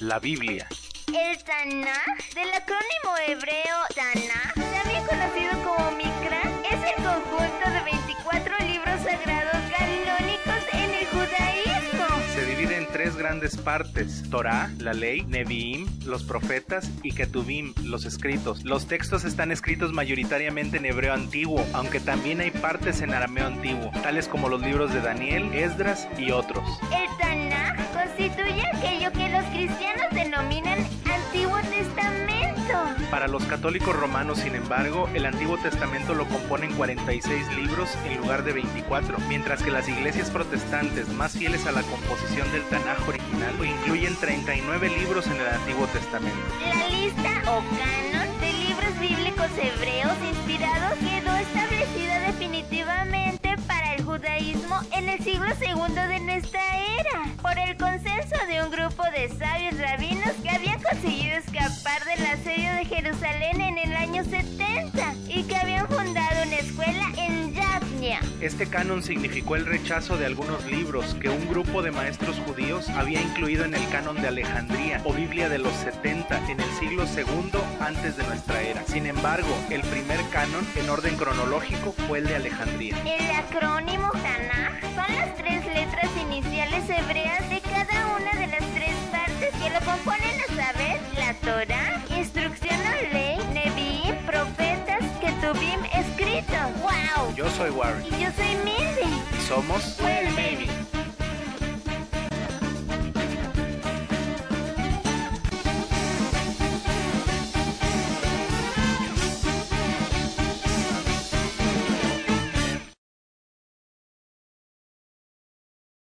la Biblia. El Tanaj, del acrónimo hebreo Tanaj, también conocido como Mikra, es el conjunto de 24 libros sagrados canónicos en el judaísmo. Se divide en tres grandes partes: Torah, la ley, Nevi'im, los profetas y Ketuvim, los escritos. Los textos están escritos mayoritariamente en hebreo antiguo, aunque también hay partes en arameo antiguo, tales como los libros de Daniel, Esdras y otros. El Tanaj Para los católicos romanos, sin embargo, el Antiguo Testamento lo componen 46 libros en lugar de 24, mientras que las iglesias protestantes más fieles a la composición del Tanaj original incluyen 39 libros en el Antiguo Testamento. La lista o canon de libros bíblicos hebreos inspirados quedó establecida definitivamente para el judaísmo en el siglo II de nuestra era, por el consenso de un grupo de sabios rabinos Jerusalén en el año 70 y que habían fundado una escuela en Yavnia. Este canon significó el rechazo de algunos libros que un grupo de maestros judíos había incluido en el canon de Alejandría o Biblia de los 70 en el siglo II antes de nuestra era. Sin embargo, el primer canon en orden cronológico fue el de Alejandría. El acrónimo Tanaj son las tres letras iniciales hebreas de cada una de las tres partes que lo componen a saber la Torah, Yo soy Warren Y yo soy Milde. y somos Well, baby.